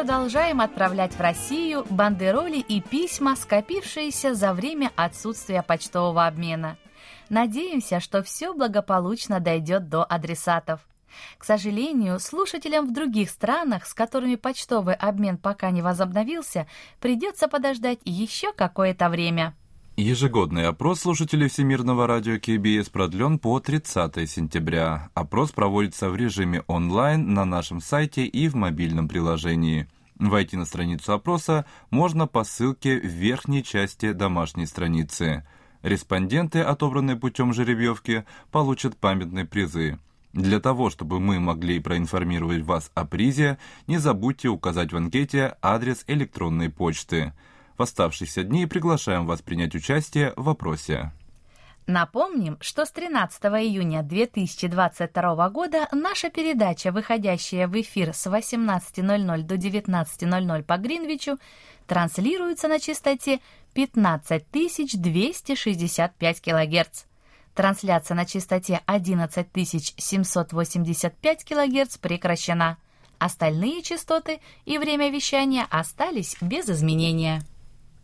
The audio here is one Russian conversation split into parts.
Продолжаем отправлять в Россию бандероли и письма, скопившиеся за время отсутствия почтового обмена. Надеемся, что все благополучно дойдет до адресатов. К сожалению, слушателям в других странах, с которыми почтовый обмен пока не возобновился, придется подождать еще какое-то время. Ежегодный опрос слушателей Всемирного радио КБС продлен по 30 сентября. Опрос проводится в режиме онлайн на нашем сайте и в мобильном приложении. Войти на страницу опроса можно по ссылке в верхней части домашней страницы. Респонденты, отобранные путем жеребьевки, получат памятные призы. Для того, чтобы мы могли проинформировать вас о призе, не забудьте указать в анкете адрес электронной почты. В оставшиеся дни приглашаем вас принять участие в вопросе. Напомним, что с 13 июня 2022 года наша передача, выходящая в эфир с 18.00 до 19.00 по Гринвичу, транслируется на частоте 15265 кГц. Трансляция на частоте 11785 кГц прекращена. Остальные частоты и время вещания остались без изменения.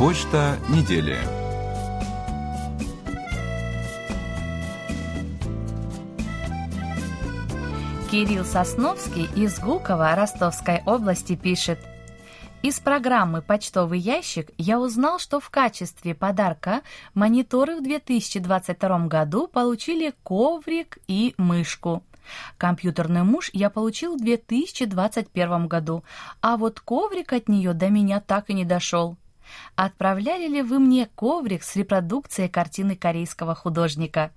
Почта недели. Кирилл Сосновский из Гукова Ростовской области пишет. Из программы «Почтовый ящик» я узнал, что в качестве подарка мониторы в 2022 году получили коврик и мышку. Компьютерный муж я получил в 2021 году, а вот коврик от нее до меня так и не дошел. Отправляли ли вы мне коврик с репродукцией картины корейского художника?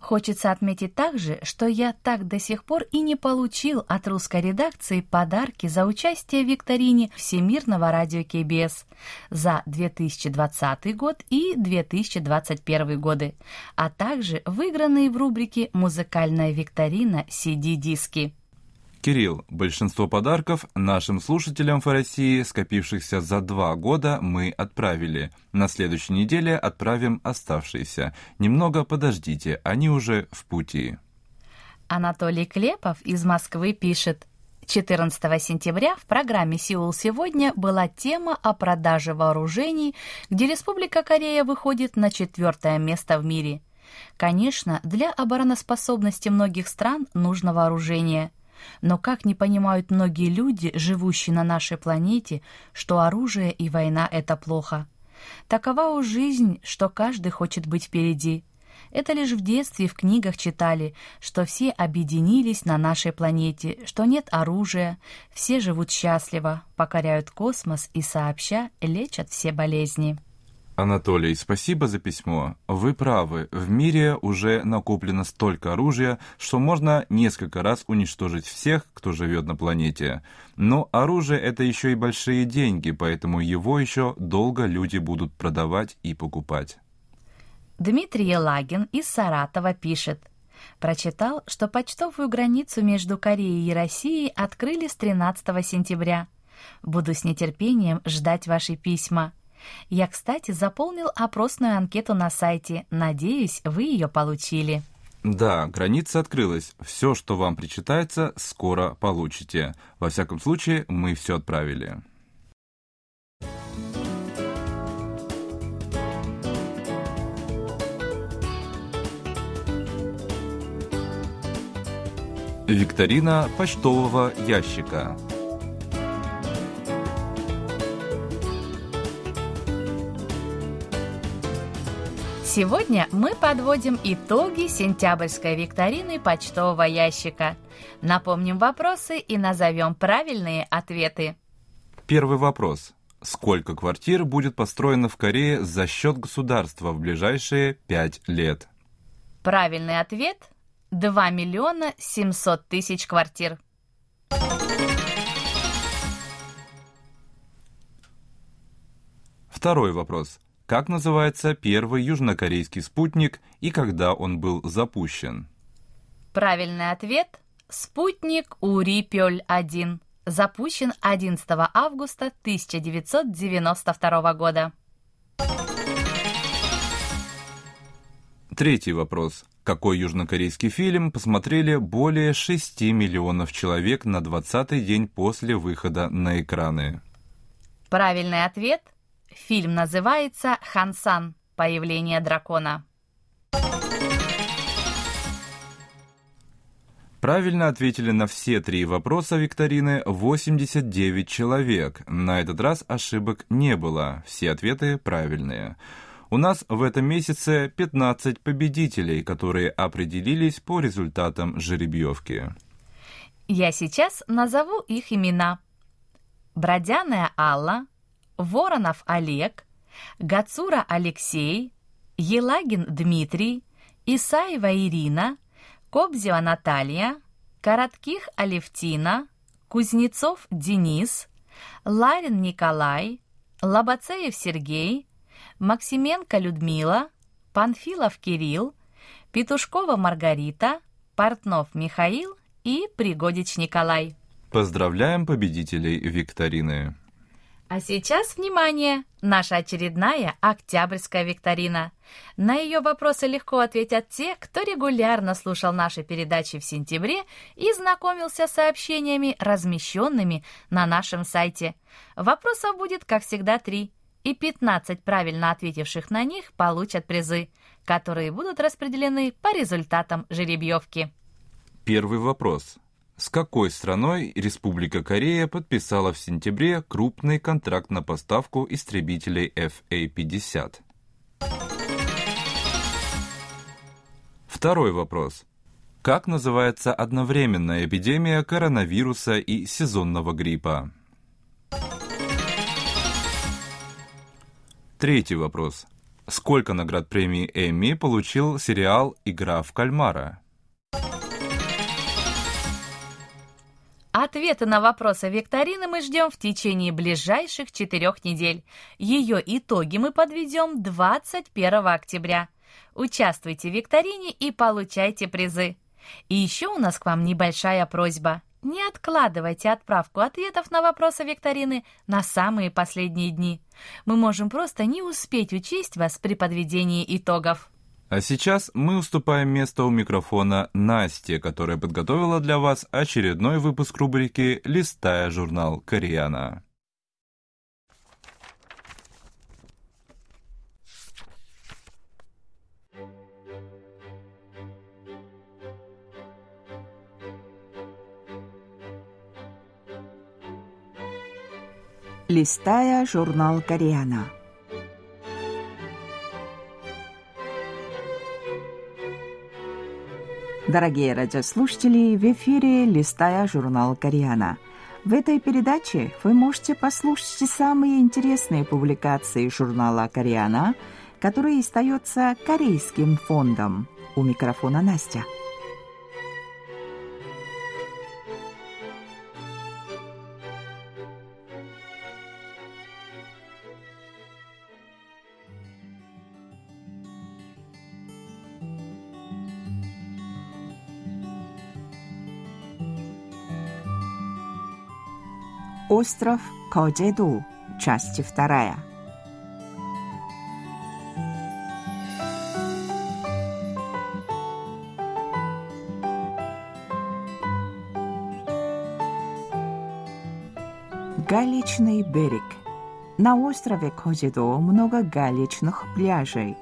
Хочется отметить также, что я так до сих пор и не получил от русской редакции подарки за участие в викторине Всемирного радио КБС за 2020 год и 2021 годы, а также выигранные в рубрике «Музыкальная викторина CD-диски». Кирилл, большинство подарков нашим слушателям в России, скопившихся за два года, мы отправили. На следующей неделе отправим оставшиеся. Немного подождите, они уже в пути. Анатолий Клепов из Москвы пишет. 14 сентября в программе «Сеул сегодня» была тема о продаже вооружений, где Республика Корея выходит на четвертое место в мире. Конечно, для обороноспособности многих стран нужно вооружение – но как не понимают многие люди, живущие на нашей планете, что оружие и война — это плохо? Такова уж жизнь, что каждый хочет быть впереди. Это лишь в детстве в книгах читали, что все объединились на нашей планете, что нет оружия, все живут счастливо, покоряют космос и сообща лечат все болезни. Анатолий, спасибо за письмо. Вы правы, в мире уже накоплено столько оружия, что можно несколько раз уничтожить всех, кто живет на планете. Но оружие это еще и большие деньги, поэтому его еще долго люди будут продавать и покупать. Дмитрий Елагин из Саратова пишет. Прочитал, что почтовую границу между Кореей и Россией открыли с 13 сентября. Буду с нетерпением ждать ваши письма. Я, кстати, заполнил опросную анкету на сайте. Надеюсь, вы ее получили. Да, граница открылась. Все, что вам причитается, скоро получите. Во всяком случае, мы все отправили. Викторина почтового ящика. Сегодня мы подводим итоги сентябрьской викторины почтового ящика. Напомним вопросы и назовем правильные ответы. Первый вопрос. Сколько квартир будет построено в Корее за счет государства в ближайшие пять лет? Правильный ответ – 2 миллиона 700 тысяч квартир. Второй вопрос. Как называется первый южнокорейский спутник и когда он был запущен? Правильный ответ – спутник Урипёль-1, запущен 11 августа 1992 года. Третий вопрос. Какой южнокорейский фильм посмотрели более 6 миллионов человек на 20-й день после выхода на экраны? Правильный ответ – Фильм называется «Хансан. Появление дракона». Правильно ответили на все три вопроса викторины 89 человек. На этот раз ошибок не было, все ответы правильные. У нас в этом месяце 15 победителей, которые определились по результатам жеребьевки. Я сейчас назову их имена. Бродяная Алла, Воронов Олег, Гацура Алексей, Елагин Дмитрий, Исаева Ирина, Кобзева Наталья, Коротких Алевтина, Кузнецов Денис, Ларин Николай, Лобацеев Сергей, Максименко Людмила, Панфилов Кирилл, Петушкова Маргарита, Портнов Михаил и Пригодич Николай. Поздравляем победителей викторины! А сейчас, внимание, наша очередная октябрьская викторина. На ее вопросы легко ответят те, кто регулярно слушал наши передачи в сентябре и знакомился с сообщениями, размещенными на нашем сайте. Вопросов будет, как всегда, три, и 15 правильно ответивших на них получат призы, которые будут распределены по результатам жеребьевки. Первый вопрос. С какой страной Республика Корея подписала в сентябре крупный контракт на поставку истребителей FA-50? Второй вопрос. Как называется одновременная эпидемия коронавируса и сезонного гриппа? Третий вопрос. Сколько наград премии Эмми получил сериал «Игра в кальмара»? Ответы на вопросы викторины мы ждем в течение ближайших четырех недель. Ее итоги мы подведем 21 октября. Участвуйте в викторине и получайте призы. И еще у нас к вам небольшая просьба. Не откладывайте отправку ответов на вопросы викторины на самые последние дни. Мы можем просто не успеть учесть вас при подведении итогов. А сейчас мы уступаем место у микрофона Насте, которая подготовила для вас очередной выпуск рубрики «Листая журнал Кореяна». Листая журнал Koreana. Дорогие радиослушатели, в эфире «Листая журнал Koreana». В этой передаче вы можете послушать самые интересные публикации журнала «Koreana», который издается Корейским фондом. У микрофона Настя. Остров Коджеду, часть вторая. Галечный берег. На острове Козидо много галечных пляжей.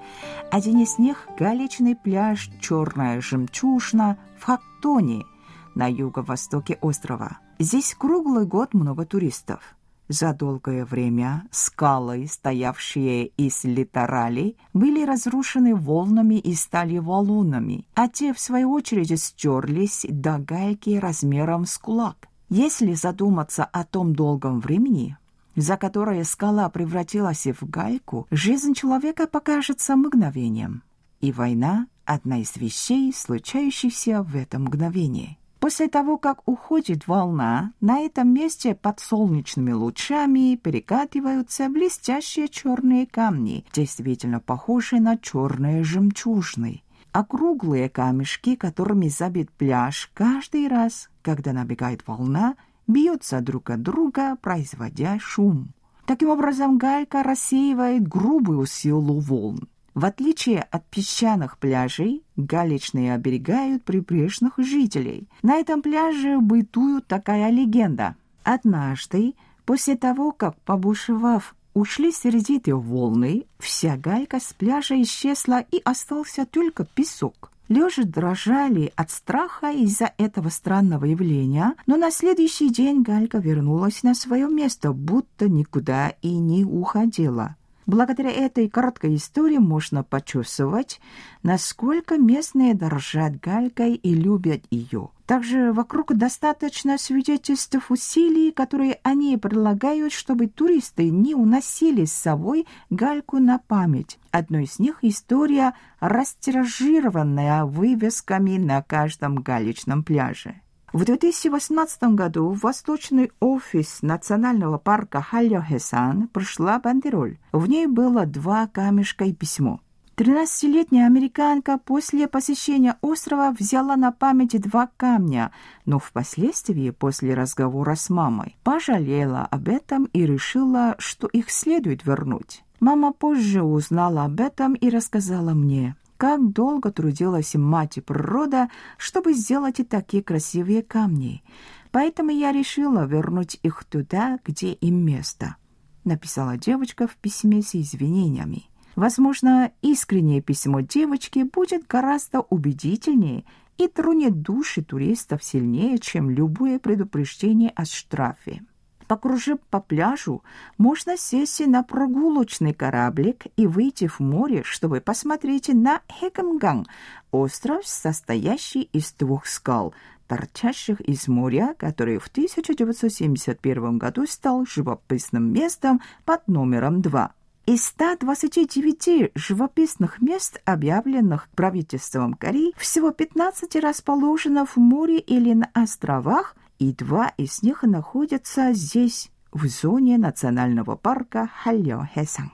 Один из них – галечный пляж «Черная жемчужина» в Хактоне на юго-востоке острова – Здесь круглый год много туристов. За долгое время скалы, стоявшие из литералей, были разрушены волнами и стали валунами, а те, в свою очередь, стерлись до гайки размером с кулак. Если задуматься о том долгом времени, за которое скала превратилась в гайку, жизнь человека покажется мгновением. И война — одна из вещей, случающихся в это мгновение. После того, как уходит волна, на этом месте под солнечными лучами перекатываются блестящие черные камни, действительно похожие на черные жемчужины. Округлые камешки, которыми забит пляж, каждый раз, когда набегает волна, бьются друг от друга, производя шум. Таким образом, галька рассеивает грубую силу волн. В отличие от песчаных пляжей, галечные оберегают прибрежных жителей. На этом пляже бытует такая легенда. Однажды, после того, как, побушевав, ушли сердитые волны, вся галька с пляжа исчезла и остался только песок. Лёжи дрожали от страха из-за этого странного явления, но на следующий день галька вернулась на свое место, будто никуда и не уходила. Благодаря этой короткой истории можно почувствовать, насколько местные дорожат галькой и любят ее. Также вокруг достаточно свидетельств усилий, которые они предлагают, чтобы туристы не уносили с собой гальку на память. Одно из них – история, растиражированная вывесками на каждом галечном пляже. В 2018 году в восточный офис национального парка Хальо-Хесан пришла бандероль. В ней было два камешка и письмо. 13-летняя американка после посещения острова взяла на память два камня, но впоследствии, после разговора с мамой, пожалела об этом и решила, что их следует вернуть. Мама позже узнала об этом и рассказала мне как долго трудилась мать и природа, чтобы сделать и такие красивые камни. Поэтому я решила вернуть их туда, где им место», — написала девочка в письме с извинениями. Возможно, искреннее письмо девочки будет гораздо убедительнее и тронет души туристов сильнее, чем любое предупреждение о штрафе. Покружив по пляжу, можно сесть на прогулочный кораблик и выйти в море, чтобы посмотреть на Хекамган, остров, состоящий из двух скал, торчащих из моря, который в 1971 году стал живописным местом под номером 2. Из 129 живописных мест, объявленных правительством Кореи, всего 15 расположено в море или на островах – и два из них находятся здесь, в зоне национального парка Хальо-Хэсан.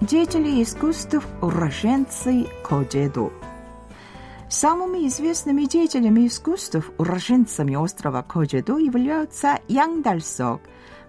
Деятели искусств уроженцы Коджеду – Самыми известными деятелями искусств, уроженцами острова Коджедо являются Ян Дальсок,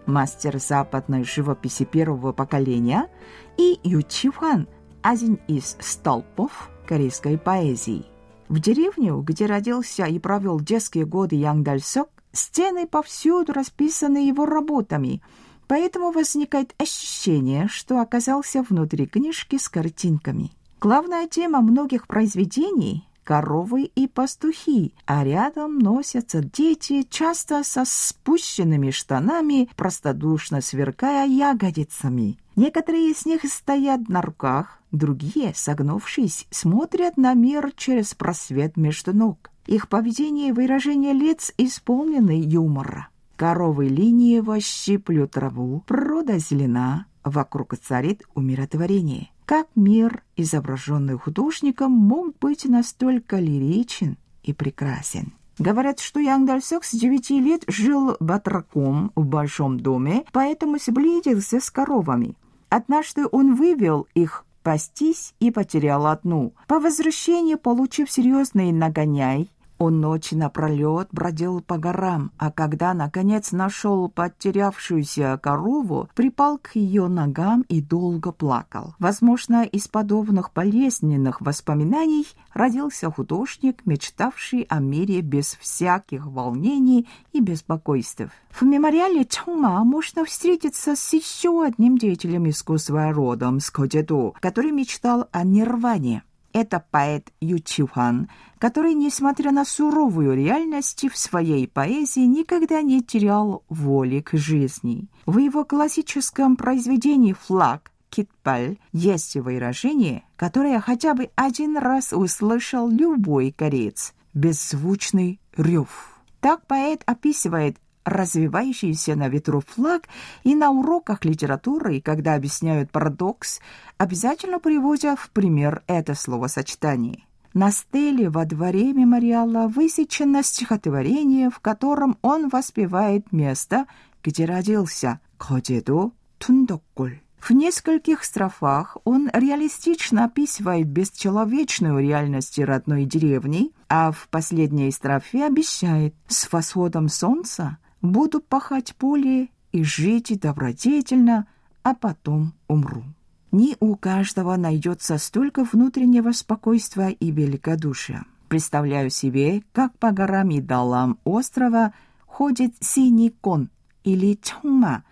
мастер западной живописи первого поколения, и Ю Чихуан, один из столпов корейской поэзии. В деревню, где родился и провел детские годы Ян Дальсок, стены повсюду расписаны его работами, поэтому возникает ощущение, что оказался внутри книжки с картинками. Главная тема многих произведений коровы и пастухи, а рядом носятся дети, часто со спущенными штанами, простодушно сверкая ягодицами. Некоторые из них стоят на руках, другие, согнувшись, смотрят на мир через просвет между ног. Их поведение и выражение лиц исполнены юмора. Коровы лениево щиплют траву, природа зелена, вокруг царит умиротворение. Как мир, изображенный художником, мог быть настолько лиричен и прекрасен? Говорят, что Ян Дальсок с девяти лет жил батраком в большом доме, поэтому сблизился с коровами. Однажды он вывел их пастись и потерял одну. По возвращении, получив серьезный нагоняй, Он ночи напролет бродил по горам, а когда, наконец, нашел потерявшуюся корову, припал к ее ногам и долго плакал. Возможно, из подобных болезненных воспоминаний родился художник, мечтавший о мире без всяких волнений и беспокойств. В мемориале Чома можно встретиться с еще одним деятелем искусства родом с Кодеду, который мечтал о нирване. Это поэт Ю Чихуан, который, несмотря на суровую реальность, в своей поэзии никогда не терял воли к жизни. В его классическом произведении «Флаг» Китпаль есть выражение, которое хотя бы один раз услышал любой кореец – беззвучный рев. Так поэт описывает развивающийся на ветру флаг, и на уроках литературы, когда объясняют парадокс, обязательно приводят в пример это словосочетание. На стеле во дворе мемориала высечено стихотворение, в котором он воспевает место, где родился Кодеду Тундоккуль. В нескольких строфах он реалистично описывает бесчеловечную реальность родной деревни, а в последней строфе обещает «С восходом солнца буду пахать поле и жить добродетельно, а потом умру». Не у каждого найдется столько внутреннего спокойствия и великодушия. Представляю себе, как по горам и долам острова ходит синий кон или чома.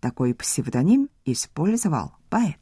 Такой псевдоним использовал поэт.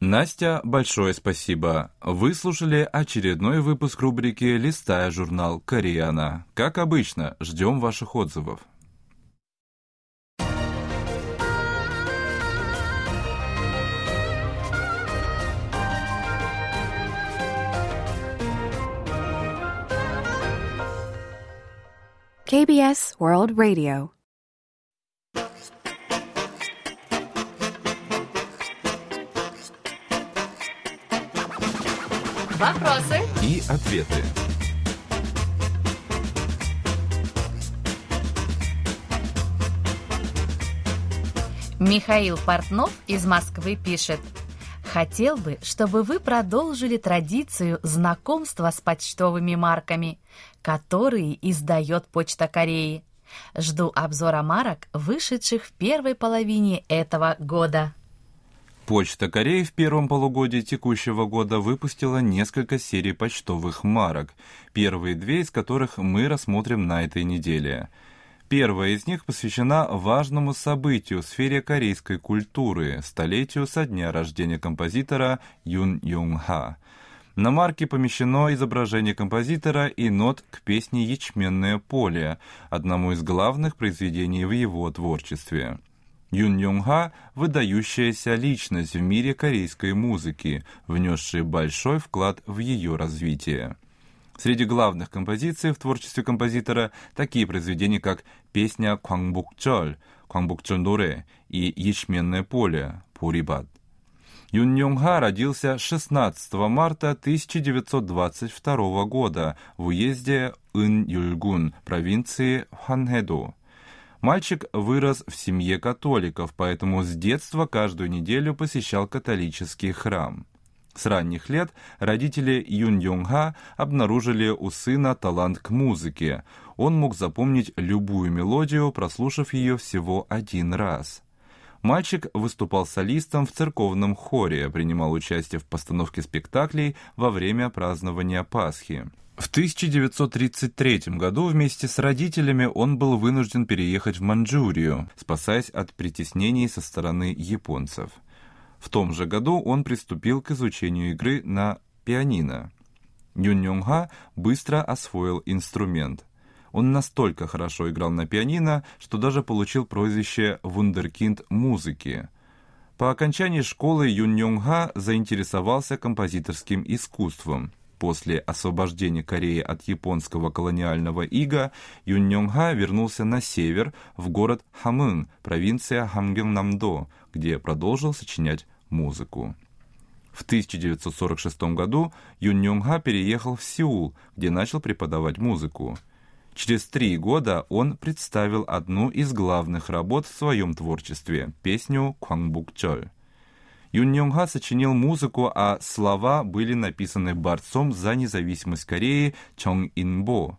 Настя, большое спасибо. Вы слушали очередной выпуск рубрики «Листая журнал Кореяна». Как обычно, ждем ваших отзывов. KBS World Radio. Вопросы? И ответы. Михаил Портнов из Москвы пишет. Хотел бы, чтобы вы продолжили традицию знакомства с почтовыми марками, которые издает Почта Кореи. Жду обзора марок, вышедших в первой половине этого года. Почта Кореи в первом полугодии текущего года выпустила несколько серий почтовых марок, первые две из которых мы рассмотрим на этой неделе. Первая из них посвящена важному событию в сфере корейской культуры – столетию со дня рождения композитора Юн Юнг Ха. На марке помещено изображение композитора и нот к песне «Ячменное поле», одному из главных произведений в его творчестве. Юн Йонг Ха – выдающаяся личность в мире корейской музыки, внесшая большой вклад в ее развитие. Среди главных композиций в творчестве композитора такие произведения, как песня «Кванgbukjeol 노래» и «Ячменное поле» «Пурибат». Юн Йонг Ха родился 16 марта 1922 года в уезде Ын-Юльгун, провинции Ханхэдо. Мальчик вырос в семье католиков, поэтому с детства каждую неделю посещал католический храм. С ранних лет родители Юн Йонга обнаружили у сына талант к музыке. Он мог запомнить любую мелодию, прослушав ее всего один раз. Мальчик выступал солистом в церковном хоре, принимал участие в постановке спектаклей во время празднования Пасхи. В 1933 году вместе с родителями он был вынужден переехать в Манчжурию, спасаясь от притеснений со стороны японцев. В том же году он приступил к изучению игры на пианино. Юн Йонг Ха быстро освоил инструмент. Он настолько хорошо играл на пианино, что даже получил прозвище «вундеркинд музыки». По окончании школы Юн Йонг-ха заинтересовался композиторским искусством. После освобождения Кореи от японского колониального ига Юн Йонг-ха вернулся на север, в город Хамын, провинция Хамгённамдо, где продолжил сочинять музыку. В 1946 году Юн Йонг-ха переехал в Сеул, где начал преподавать музыку. Через три года он представил одну из главных работ в своем творчестве – песню «Квангбукчоль». Юн Йонг-ха сочинил музыку, а слова были написаны борцом за независимость Кореи Чонг Инбо.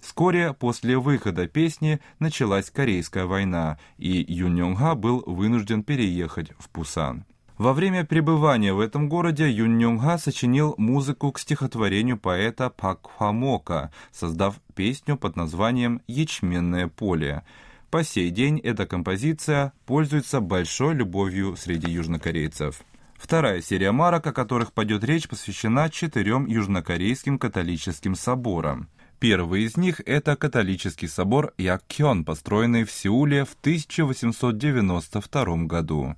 Вскоре после выхода песни началась Корейская война, и Юн Йонг-ха был вынужден переехать в Пусан. Во время пребывания в этом городе Юн сочинил музыку к стихотворению поэта Пак Хвамока, создав песню под названием «Ячменное поле». По сей день эта композиция пользуется большой любовью среди южнокорейцев. Вторая серия марок, о которых пойдет речь, посвящена четырем южнокорейским католическим соборам. Первый из них – это католический собор Якхён, построенный в Сеуле в 1892 году.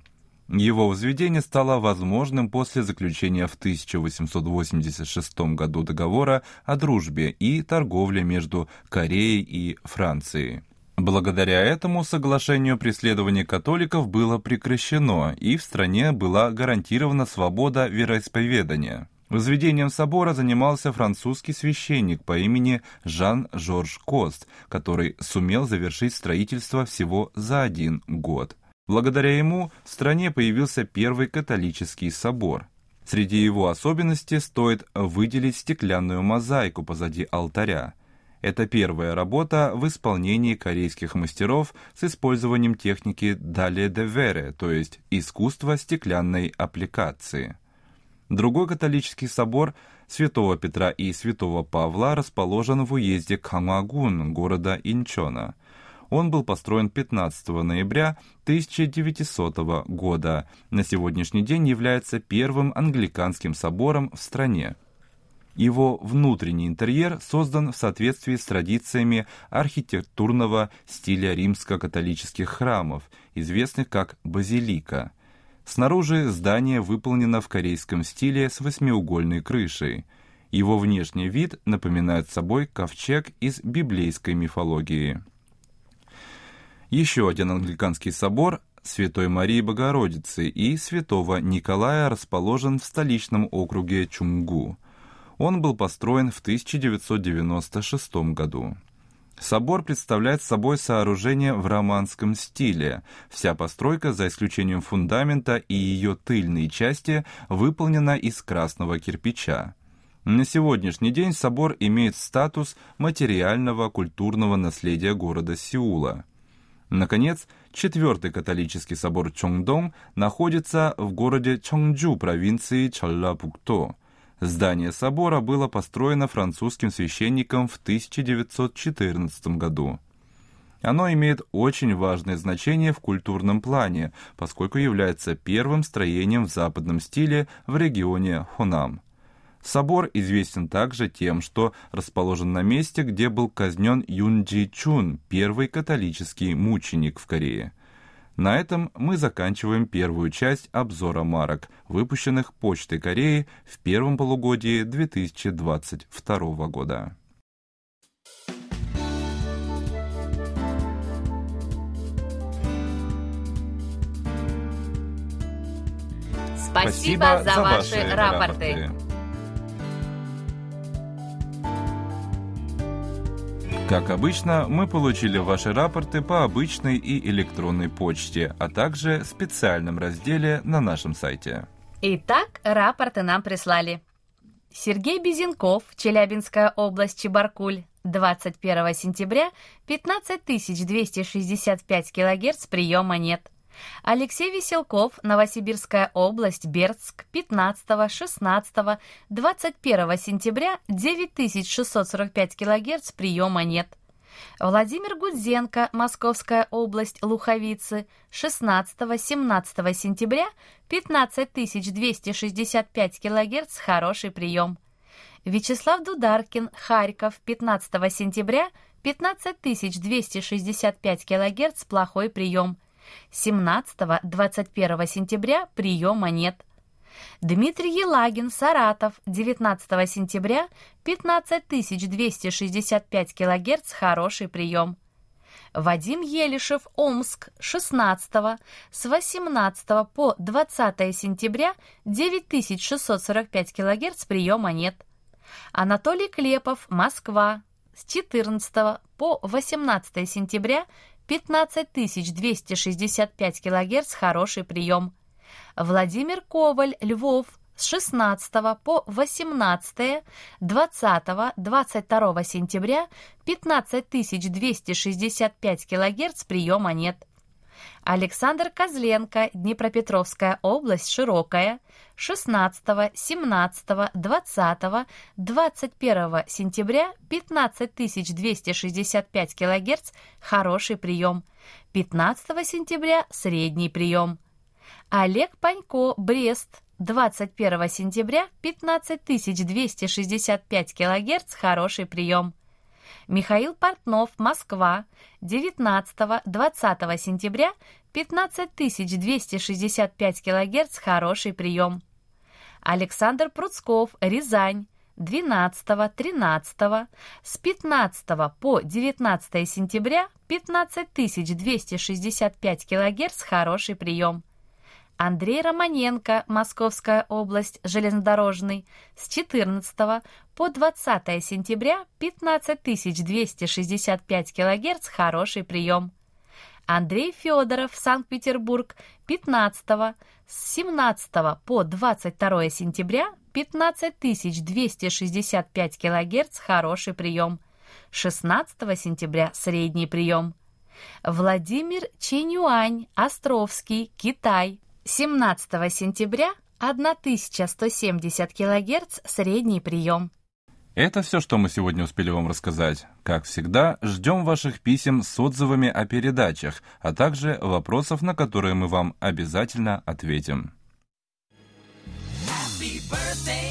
Его возведение стало возможным после заключения в 1886 году договора о дружбе и торговле между Кореей и Францией. Благодаря этому соглашению преследование католиков было прекращено, и в стране была гарантирована свобода вероисповедания. Возведением собора занимался французский священник по имени Жан-Жорж Кост, который сумел завершить строительство всего за один год. Благодаря ему в стране появился первый католический собор. Среди его особенностей стоит выделить стеклянную мозаику позади алтаря. Это первая работа в исполнении корейских мастеров с использованием техники дале де вере, то есть искусства стеклянной аппликации. Другой католический собор Святого Петра и Святого Павла расположен в уезде Камагун города Инчона. Он был построен 15 ноября 1900 года. На сегодняшний день является первым англиканским собором в стране. Его внутренний интерьер создан в соответствии с традициями архитектурного стиля римско-католических храмов, известных как базилика. Снаружи здание выполнено в корейском стиле с восьмиугольной крышей. Его внешний вид напоминает собой ковчег из библейской мифологии. Еще один англиканский собор Святой Марии Богородицы и Святого Николая расположен в столичном округе Чунгу. Он был построен в 1996 году. Собор представляет собой сооружение в романском стиле. Вся постройка, за исключением фундамента и ее тыльной части, выполнена из красного кирпича. На сегодняшний день собор имеет статус материального культурного наследия города Сеула. Наконец, четвертый католический собор Чонгдong находится в городе Чонджу провинции Чоллабукто. Здание собора было построено французским священником в 1914 году. Оно имеет очень важное значение в культурном плане, поскольку является первым строением в западном стиле в регионе Хонам. Собор известен также тем, что расположен на месте, где был казнен Юн Джи Чун, первый католический мученик в Корее. На этом мы заканчиваем первую часть обзора марок, выпущенных Почтой Кореи в первом полугодии 2022 года. Спасибо, за, ваши, рапорты. Как обычно, мы получили ваши рапорты по обычной и электронной почте, а также специальном разделе на нашем сайте. Итак, рапорты нам прислали. Сергей Безенков, Челябинская область, Чебаркуль, 21 сентября, 15 265 килогерц приема нет. Алексей Веселков, Новосибирская область, Бердск, 15, 16, 21 сентября, 9645 кГц, приема нет. Владимир Гудзенко, Московская область, Луховицы, 16-17 сентября, 15265 кГц, хороший прием. Вячеслав Дударкин, Харьков, 15 сентября, 15265 кГц, плохой прием. 17-21 сентября приема нет. Дмитрий Елагин, Саратов, 19 сентября, 15 265 кГц, хороший прием. Вадим Елишев, Омск, 16 с 18 по 20 сентября, 9645 кГц, приема нет. Анатолий Клепов, Москва, с 14 по 18 сентября, 15265 кГц, хороший прием. Владимир Коваль, Львов, с 16 по 18, 20, 22 сентября 15265 кГц приема нет. Александр Козленко, Днепропетровская область, Широкая, 16, 17, 20, 21 сентября 15265 кГц, хороший прием. 15 сентября средний прием. Олег Панько, Брест, 21 сентября 15265 кГц, хороший прием. Михаил Портнов, Москва, 19-20 сентября 15265 кГц, хороший прием. Александр Пруцков, Рязань, 12-13, с 15 по 19 сентября 15265 кГц, хороший прием. Андрей Романенко, Московская область, железнодорожный, с 14 по 20 сентября 15265 кГц, хороший прием. Андрей Федоров, Санкт-Петербург, 15 с 17 по 22 сентября 15265 кГц, хороший прием. 16 сентября средний прием. Владимир Чинюань, Островский, Китай, 17 сентября 1170 кГц средний прием. Это все, что мы сегодня успели вам рассказать. Как всегда, ждем ваших писем с отзывами о передачах, а также вопросов, на которые мы вам обязательно ответим. Happy birthday.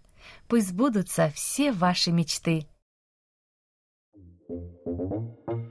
Пусть сбудутся все ваши мечты. Thank you.